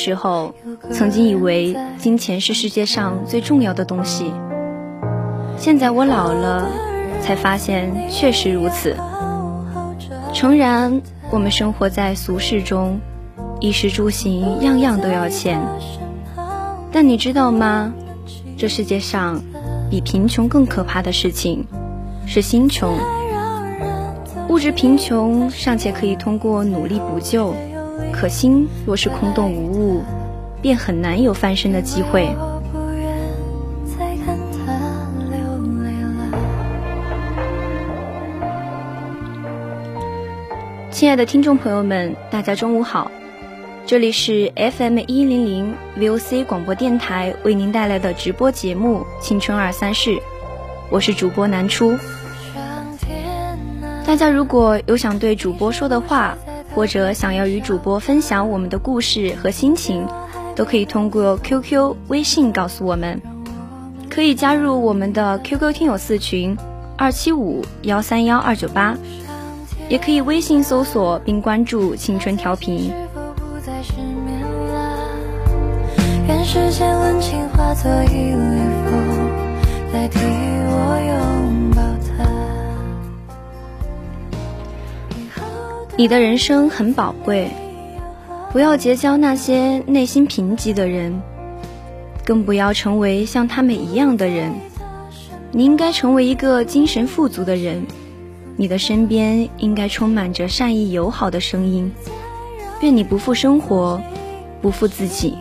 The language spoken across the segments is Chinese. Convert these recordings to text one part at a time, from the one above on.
时候，曾经以为金钱是世界上最重要的东西。现在我老了，才发现确实如此。诚然，我们生活在俗世中，衣食住行样样都要钱。但你知道吗？这世界上比贫穷更可怕的事情是心穷。物质贫穷尚且可以通过努力补救，可心若是空洞无物，便很难有翻身的机会。亲爱的听众朋友们，大家中午好，这里是 FM 一零零 VOC 广播电台为您带来的直播节目《青春二三事》，我是主播南初。大家如果有想对主播说的话，或者想要与主播分享我们的故事和心情，都可以通过 QQ、微信告诉我们。可以加入我们的 QQ 听友四群二七五幺三幺二九八，也可以微信搜索并关注“青春调频”。愿世间温情化作一缕风，代替我你的人生很宝贵，不要结交那些内心贫瘠的人，更不要成为像他们一样的人。你应该成为一个精神富足的人，你的身边应该充满着善意友好的声音。愿你不负生活，不负自己。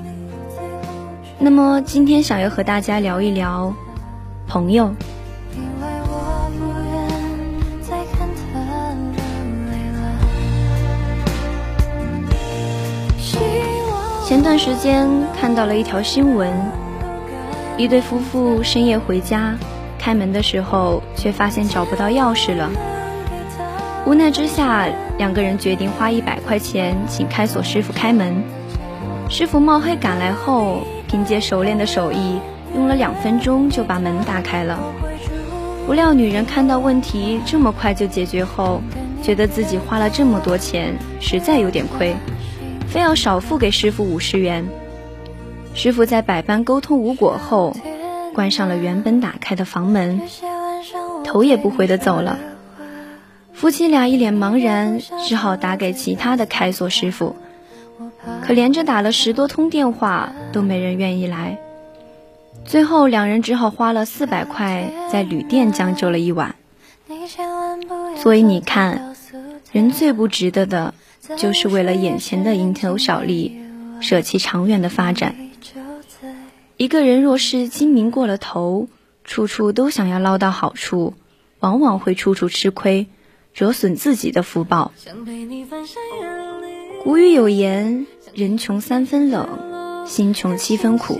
那么今天想要和大家聊一聊朋友。前段时间看到了一条新闻，一对夫妇深夜回家，开门的时候却发现找不到钥匙了。无奈之下，两个人决定花一百块钱请开锁师傅开门。师傅冒黑赶来后，凭借熟练的手艺，用了两分钟就把门打开了。不料女人看到问题这么快就解决后，觉得自己花了这么多钱，实在有点亏。非要少付给师傅五十元。师傅在百般沟通无果后，关上了原本打开的房门，头也不回的走了。夫妻俩一脸茫然，只好打给其他的开锁师傅，可连着打了十多通电话，都没人愿意来。最后两人只好花了四百块在旅店将就了一晚。所以你看，人最不值得的。就是为了眼前的蝇头小利，舍弃长远的发展。一个人若是精明过了头，处处都想要捞到好处，往往会处处吃亏，折损自己的福报。古语有言：“人穷三分冷，心穷七分苦。”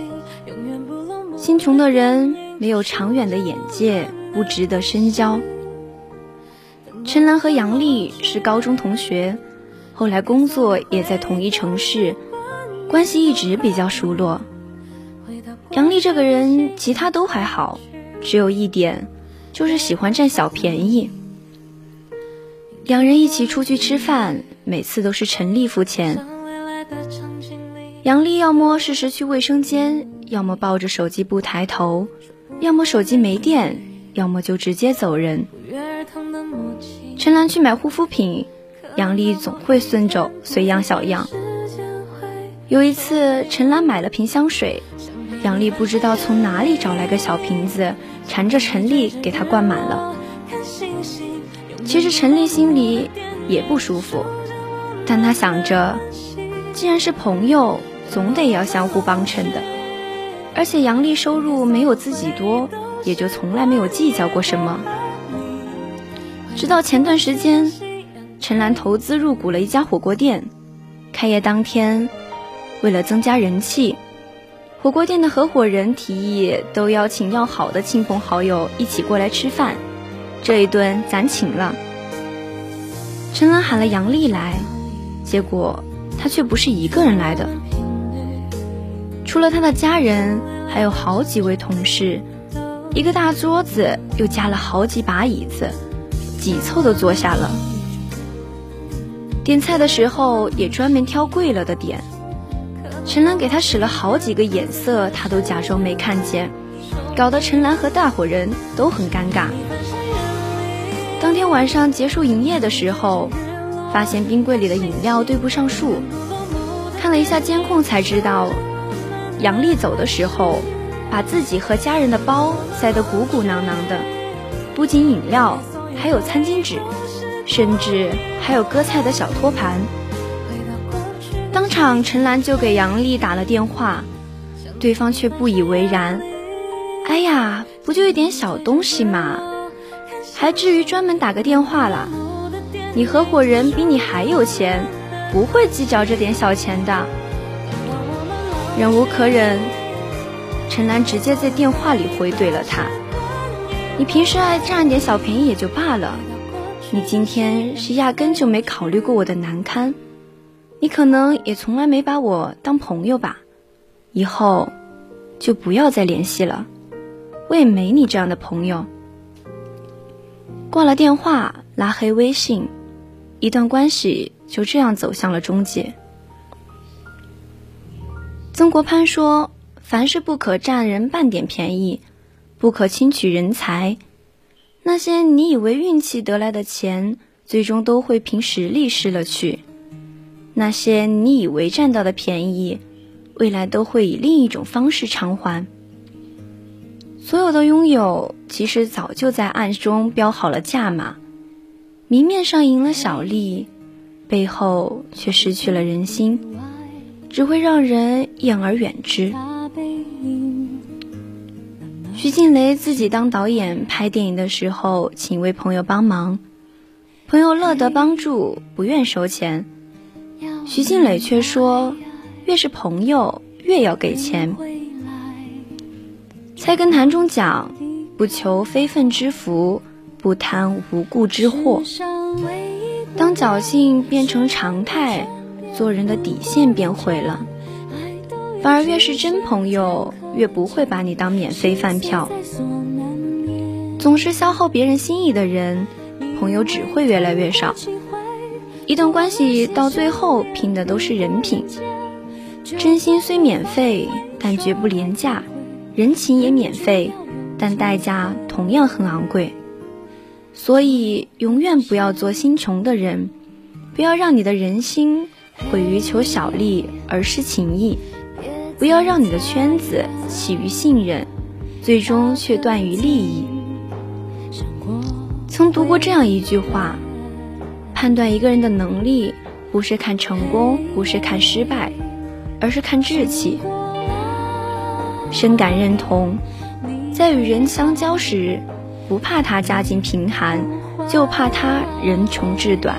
心穷的人没有长远的眼界，不值得深交。陈岚和杨丽是高中同学。后来工作也在同一城市，关系一直比较熟络。杨丽这个人其他都还好，只有一点，就是喜欢占小便宜。两人一起出去吃饭，每次都是陈丽付钱。杨丽要么适时去卫生间，要么抱着手机不抬头，要么手机没电，要么就直接走人。陈兰去买护肤品，杨丽总会顺走，随样小样。有一次，陈兰买了瓶香水，杨丽不知道从哪里找来个小瓶子，缠着陈丽给她灌满了。其实陈丽心里也不舒服，但她想着，既然是朋友，总得要相互帮衬的。而且杨丽收入没有自己多，也就从来没有计较过什么。直到前段时间，陈兰投资入股了一家火锅店，开业当天，为了增加人气，火锅店的合伙人提议都邀请要好的亲朋好友一起过来吃饭。这一顿咱请了。陈兰喊了杨丽来，结果她却不是一个人来的。除了她的家人，还有好几位同事，一个大桌子又加了好几把椅子，挤凑的坐下了。点菜的时候也专门挑贵了的点。陈兰给他使了好几个眼色，他都假装没看见，搞得陈兰和大伙人都很尴尬。当天晚上结束营业的时候，发现冰柜里的饮料对不上数。看了一下监控，才知道杨丽走的时候，把自己和家人的包塞得鼓鼓囊囊的，不仅饮料，还有餐巾纸，甚至还有割菜的小托盘。当场，陈兰就给杨丽打了电话，对方却不以为然。哎呀，不就一点小东西嘛！还至于专门打个电话了？你合伙人比你还有钱，不会计较这点小钱的。忍无可忍，陈兰直接在电话里回怼了他：“你平时爱占点小便宜也就罢了，你今天是压根就没考虑过我的难堪，你可能也从来没把我当朋友吧？以后就不要再联系了，我也没你这样的朋友。”挂了电话，拉黑微信，一段关系就这样走向了终结。曾国藩说：“凡事不可占人半点便宜，不可轻取人才。那些你以为运气得来的钱，最终都会凭实力失了去；那些你以为占到的便宜，未来都会以另一种方式偿还。”所有的拥有，其实早就在暗中标好了价码，明面上赢了小利，背后却失去了人心，只会让人厌而远之。徐静蕾自己当导演拍电影的时候，请一位朋友帮忙，朋友乐得帮助，不愿收钱，徐静蕾却说，越是朋友，越要给钱。菜根谭中讲：“不求非分之福，不贪无故之祸。”当侥幸变成常态，做人的底线便毁了。反而越是真朋友，越不会把你当免费饭票。总是消耗别人心意的人，朋友只会越来越少。一段关系到最后，拼的都是人品。真心虽免费，但绝不廉价。人情也免费，但代价同样很昂贵。所以，永远不要做心穷的人，不要让你的人心毁于求小利而失情谊，不要让你的圈子起于信任，最终却断于利益。曾读过这样一句话：判断一个人的能力，不是看成功，不是看失败，而是看志气。深感认同，在与人相交时，不怕他家境贫寒，就怕他人穷志短。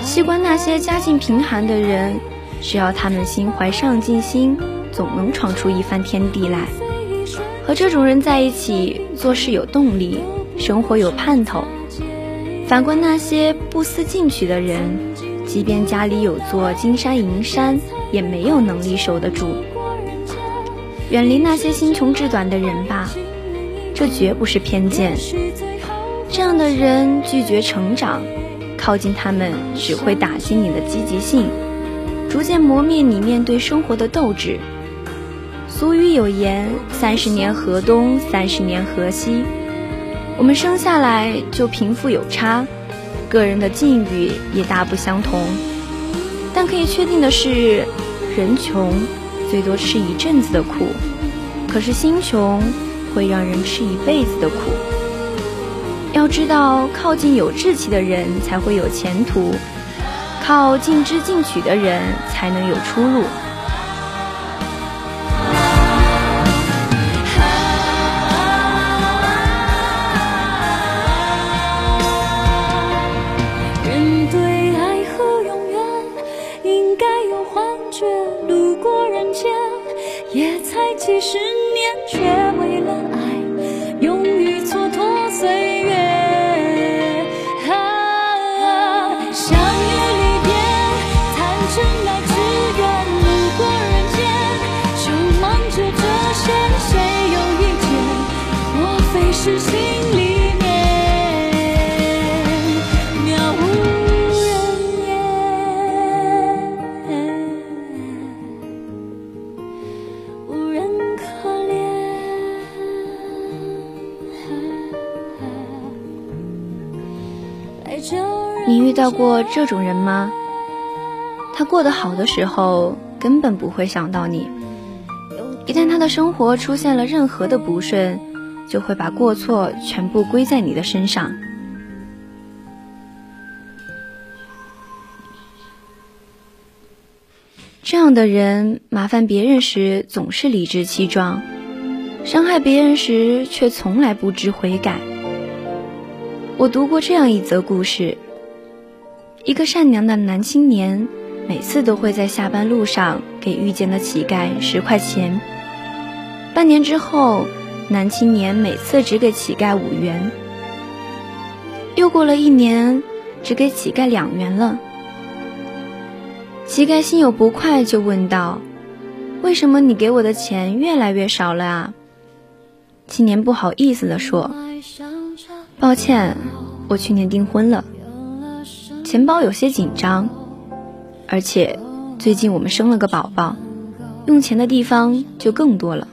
习惯那些家境贫寒的人，只要他们心怀上进心，总能闯出一番天地来。和这种人在一起，做事有动力，生活有盼头。反观那些不思进取的人，即便家里有座金山银山，也没有能力守得住。远离那些心穷志短的人吧，这绝不是偏见。这样的人拒绝成长，靠近他们只会打击你的积极性，逐渐磨灭你面对生活的斗志。俗语有言：“三十年河东，三十年河西。”我们生下来就贫富有差，个人的境遇也大不相同。但可以确定的是，人穷最多吃一阵子的苦，可是心穷会让人吃一辈子的苦。要知道，靠近有志气的人才会有前途，靠尽知进取的人才能有出路。人对爱和永远应该有幻觉，路过人间，也才几十年，却为了爱。到过这种人吗？他过得好的时候，根本不会想到你；一旦他的生活出现了任何的不顺，就会把过错全部归在你的身上。这样的人，麻烦别人时总是理直气壮，伤害别人时却从来不知悔改。我读过这样一则故事。一个善良的男青年，每次都会在下班路上给遇见的乞丐十块钱。半年之后，男青年每次只给乞丐五元。又过了一年，只给乞丐两元了。乞丐心有不快，就问道：“为什么你给我的钱越来越少了啊？”青年不好意思地说：“抱歉，我去年订婚了。”钱包有些紧张，而且最近我们生了个宝宝，用钱的地方就更多了。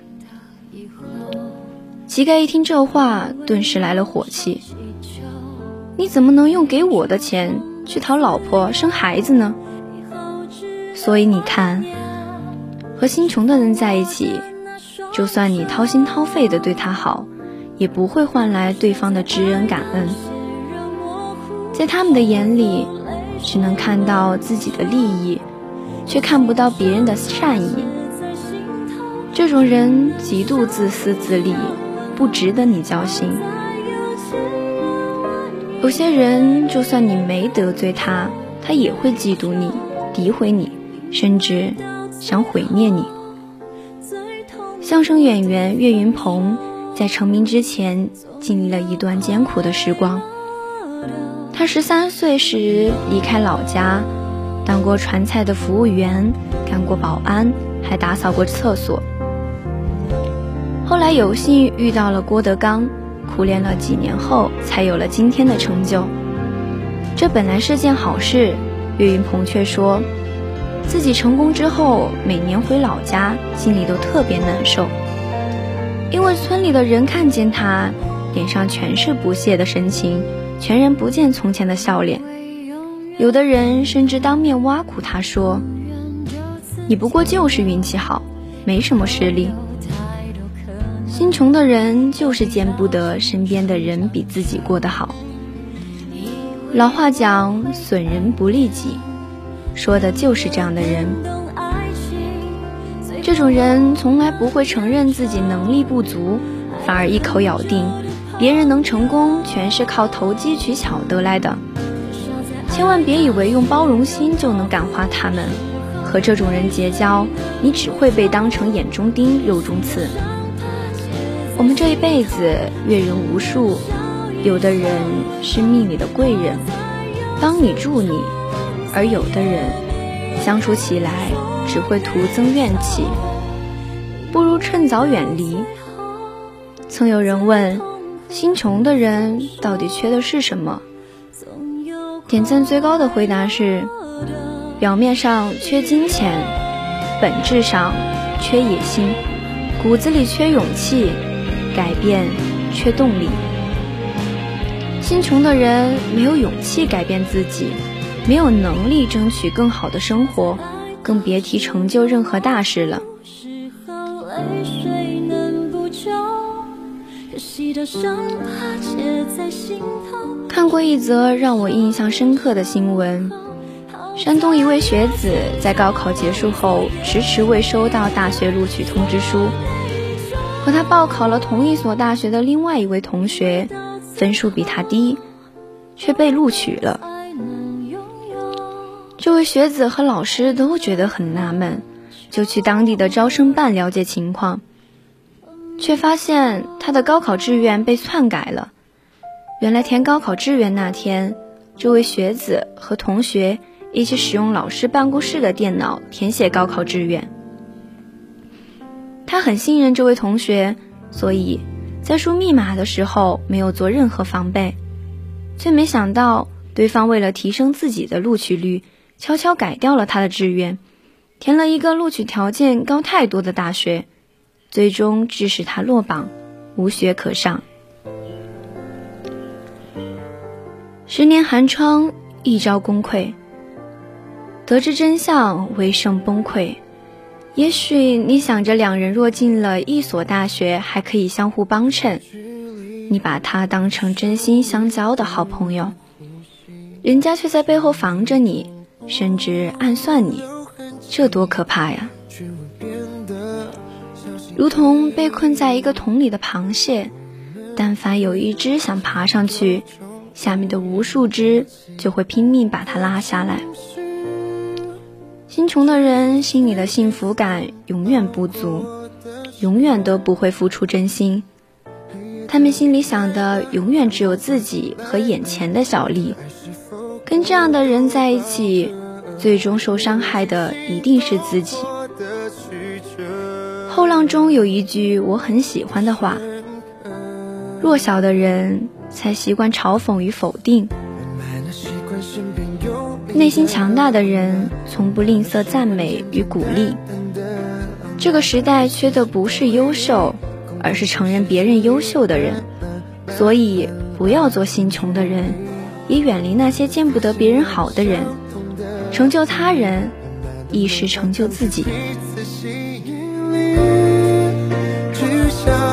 乞丐一听这话，顿时来了火气：“你怎么能用给我的钱去讨老婆生孩子呢？”所以你看，和心穷的人在一起，就算你掏心掏肺的对他好，也不会换来对方的知恩感恩。在他们的眼里，只能看到自己的利益，却看不到别人的善意。这种人极度自私自利，不值得你交心。有些人，就算你没得罪他，他也会嫉妒你、诋毁你，甚至想毁灭你。相声演员岳云鹏在成名之前，经历了一段艰苦的时光。他十三岁时离开老家，当过传菜的服务员，干过保安，还打扫过厕所。后来有幸遇到了郭德纲，苦练了几年后，才有了今天的成就。这本来是件好事，岳云鹏却说，自己成功之后，每年回老家，心里都特别难受，因为村里的人看见他，脸上全是不屑的神情。全然不见从前的笑脸，有的人甚至当面挖苦他说：“你不过就是运气好，没什么实力。”心穷的人就是见不得身边的人比自己过得好。老话讲“损人不利己”，说的就是这样的人。这种人从来不会承认自己能力不足，反而一口咬定。别人能成功，全是靠投机取巧得来的。千万别以为用包容心就能感化他们，和这种人结交，你只会被当成眼中钉、肉中刺。我们这一辈子阅人无数，有的人是命里的贵人，帮你助你，而有的人相处起来只会徒增怨气，不如趁早远离。曾有人问：心穷的人到底缺的是什么？点赞最高的回答是：表面上缺金钱，本质上缺野心，骨子里缺勇气，改变缺动力。心穷的人没有勇气改变自己，没有能力争取更好的生活，更别提成就任何大事了。看过一则让我印象深刻的新闻：山东一位学子在高考结束后迟迟未收到大学录取通知书，和他报考了同一所大学的另外一位同学。分数比他低，却被录取了。这位学子和老师都觉得很纳闷，就去当地的招生办了解情况，却发现他的高考志愿被篡改了。原来填高考志愿那天，这位学子和同学一起使用老师办公室的电脑填写高考志愿。他很信任这位同学，所以。在输密码的时候没有做任何防备，却没想到对方为了提升自己的录取率，悄悄改掉了他的志愿，填了一个录取条件高太多的大学，最终致使他落榜，无学可上。十年寒窗，一朝功亏。得知真相，为剩崩溃。也许你想着两人若进了一所大学，还可以相互帮衬，你把他当成真心相交的好朋友，人家却在背后防着你，甚至暗算你，这多可怕呀！如同被困在一个桶里的螃蟹，但凡有一只想爬上去，下面的无数只就会拼命把它拉下来。心穷的人心里的幸福感永远不足，永远都不会付出真心。他们心里想的永远只有自己和眼前的小利。跟这样的人在一起，最终受伤害的一定是自己。后浪中有一句我很喜欢的话：弱小的人才习惯嘲讽与否定。内心强大的人从不吝啬赞美与鼓励。这个时代缺的不是优秀，而是承认别人优秀的人。所以，不要做心穷的人，也远离那些见不得别人好的人。成就他人，亦是成就自己。shine.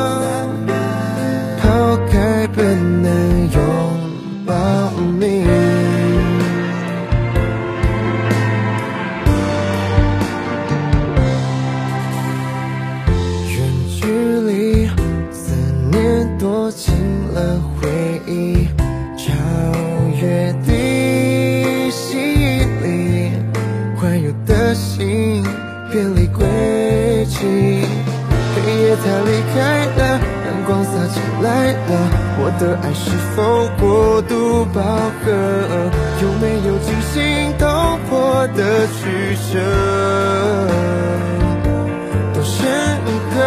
的爱是否过度饱和？有没有惊心动魄的取舍？多深刻？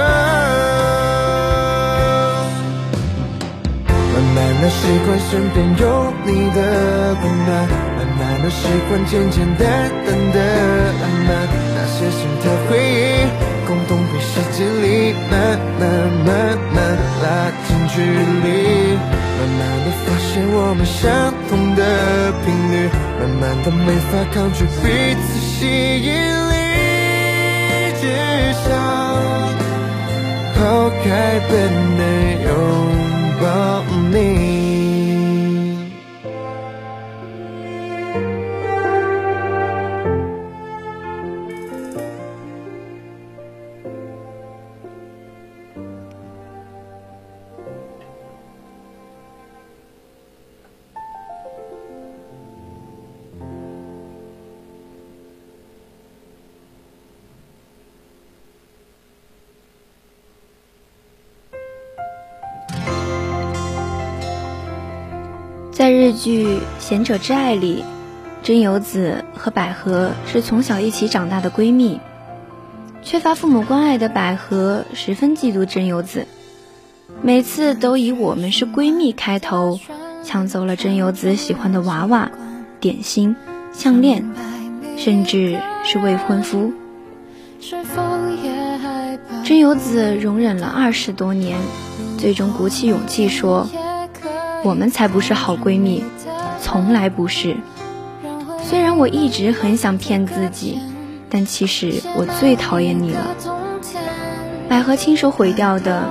慢慢的习惯身边有你的温暖，慢慢的习惯简简单单的浪漫，那些心跳回忆，共同被时间里慢慢慢慢拉近距离。慢慢的发现我们相同的频率，慢慢的没法抗拒彼此吸引力，只想抛开本能拥抱你。日剧《贤者之爱》里，真由子和百合是从小一起长大的闺蜜。缺乏父母关爱的百合十分嫉妒真由子，每次都以“我们是闺蜜”开头，抢走了真由子喜欢的娃娃、点心、项链，甚至是未婚夫。真由子容忍了二十多年，最终鼓起勇气说：“我们才不是好闺蜜，从来不是。虽然我一直很想骗自己。”但其实我最讨厌你了。百合亲手毁掉的，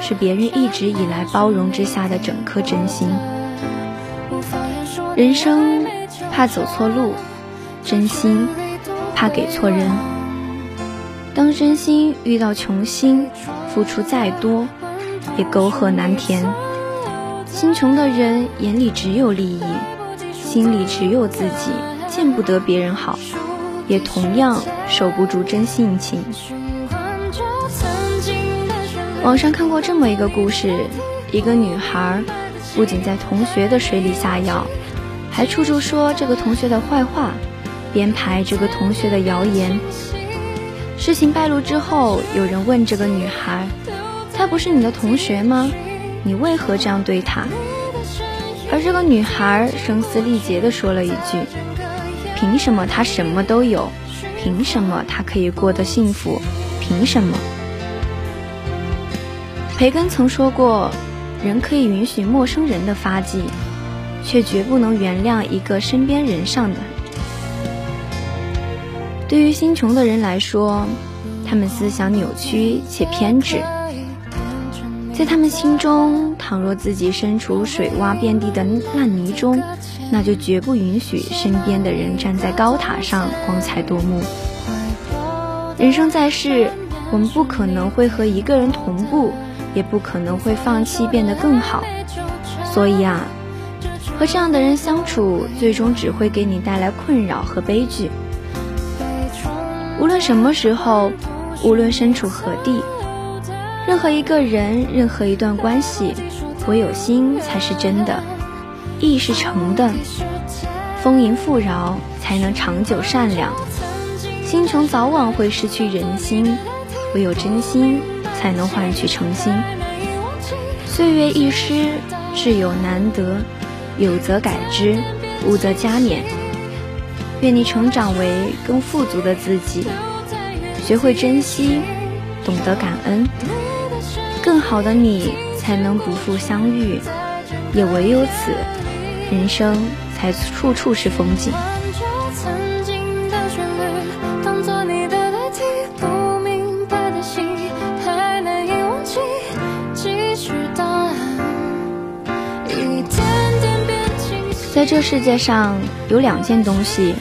是别人一直以来包容之下的整颗真心。人生怕走错路，真心怕给错人。当真心遇到穷心，付出再多，也沟壑难填。心穷的人眼里只有利益，心里只有自己，见不得别人好。也同样守不住真性情。网上看过这么一个故事：一个女孩不仅在同学的水里下药，还处处说这个同学的坏话，编排这个同学的谣言。事情败露之后，有人问这个女孩：“他不是你的同学吗？你为何这样对他？”而这个女孩声嘶力竭地说了一句。凭什么他什么都有？凭什么他可以过得幸福？凭什么？培根曾说过，人可以允许陌生人的发迹，却绝不能原谅一个身边人上的。对于心穷的人来说，他们思想扭曲且偏执。在他们心中，倘若自己身处水洼遍地的烂泥中，那就绝不允许身边的人站在高塔上光彩夺目。人生在世，我们不可能会和一个人同步，也不可能会放弃变得更好。所以啊，和这样的人相处，最终只会给你带来困扰和悲剧。无论什么时候，无论身处何地，任何一个人，任何一段关系，唯有心才是真的。意是诚的，丰盈富饶才能长久善良。心穷早晚会失去人心，唯有真心才能换取诚心。岁月易逝，挚友难得，有则改之，无则加勉。愿你成长为更富足的自己，学会珍惜，懂得感恩，更好的你才能不负相遇。也唯有此。人生才处处是风景。在这世界上有两件东西，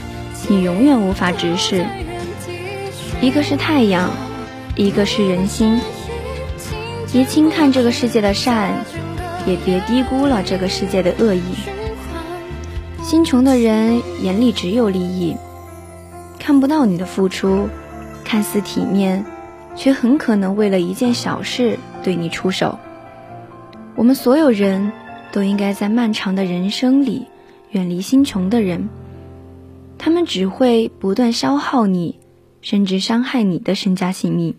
你永远无法直视，一个是太阳，一个是人心。别轻看这个世界的善，也别低估了这个世界的恶意。心穷的人眼里只有利益，看不到你的付出，看似体面，却很可能为了一件小事对你出手。我们所有人都应该在漫长的人生里远离心穷的人，他们只会不断消耗你，甚至伤害你的身家性命。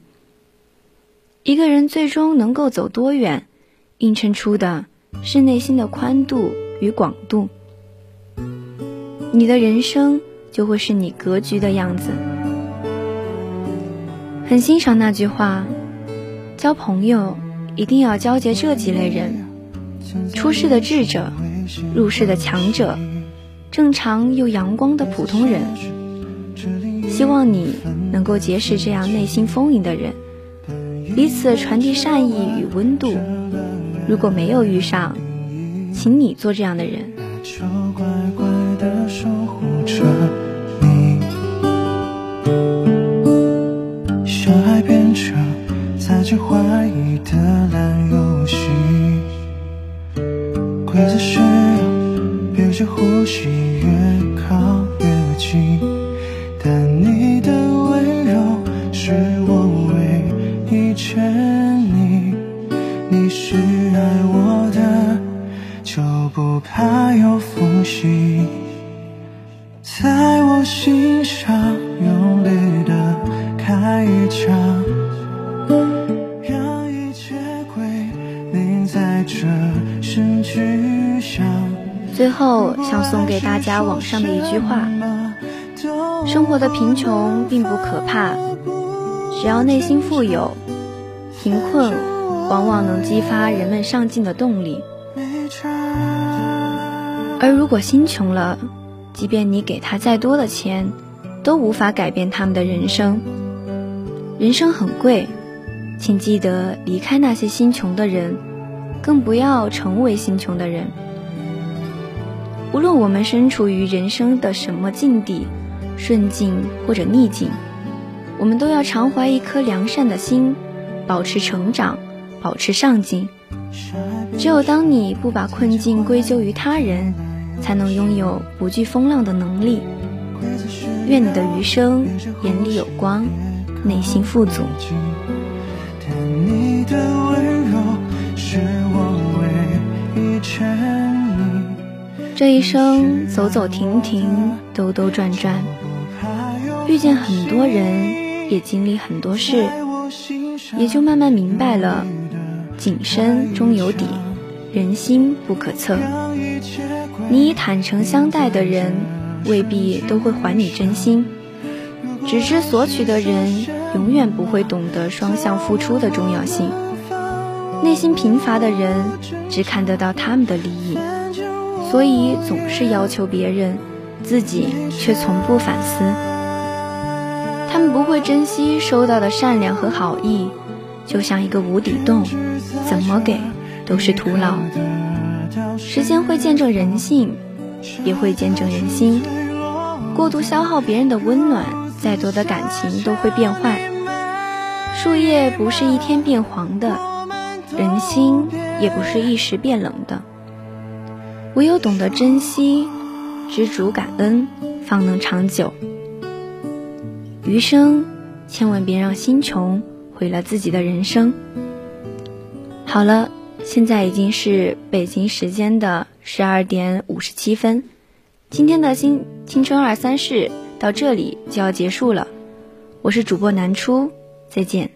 一个人最终能够走多远，映衬出的是内心的宽度与广度。你的人生就会是你格局的样子。很欣赏那句话：交朋友一定要交结这几类人：出世的智者，入世的强者，正常又阳光的普通人。希望你能够结识这样内心丰盈的人，彼此传递善意与温度。如果没有遇上，请你做这样的人。守护着你，小孩变成猜忌怀疑的烂游戏，规则是别些呼吸在我心上用力的开一枪，让一切归零，在这声巨响。最后，想送给大家网上的一句话：生活的贫穷并不可怕，只要内心富有。贫困往往能激发人们上进的动力，而如果心穷了，即便你给他再多的钱，都无法改变他们的人生。人生很贵，请记得离开那些心穷的人，更不要成为心穷的人。无论我们身处于人生的什么境地，顺境或者逆境，我们都要常怀一颗良善的心。保持成长，保持上进。只有当你不把困境归咎于他人，才能拥有不惧风浪的能力。愿你的余生眼里有光，内心富足。这一生走走停停，兜兜转转，遇见很多人，也经历很多事。也就慢慢明白了，井深终有底，人心不可测。你以坦诚相待的人，未必都会还你真心；只知索取的人，永远不会懂得双向付出的重要性。内心贫乏的人，只看得到他们的利益，所以总是要求别人，自己却从不反思。他们不会珍惜收到的善良和好意，就像一个无底洞，怎么给都是徒劳。时间会见证人性，也会见证人心。过度消耗别人的温暖，再多的感情都会变坏。树叶不是一天变黄的，人心也不是一时变冷的。唯有懂得珍惜、知足感恩，方能长久。余生，千万别让心穷毁了自己的人生。好了，现在已经是北京时间的十二点五十七分，今天的新青春二三事到这里就要结束了。我是主播南初，再见。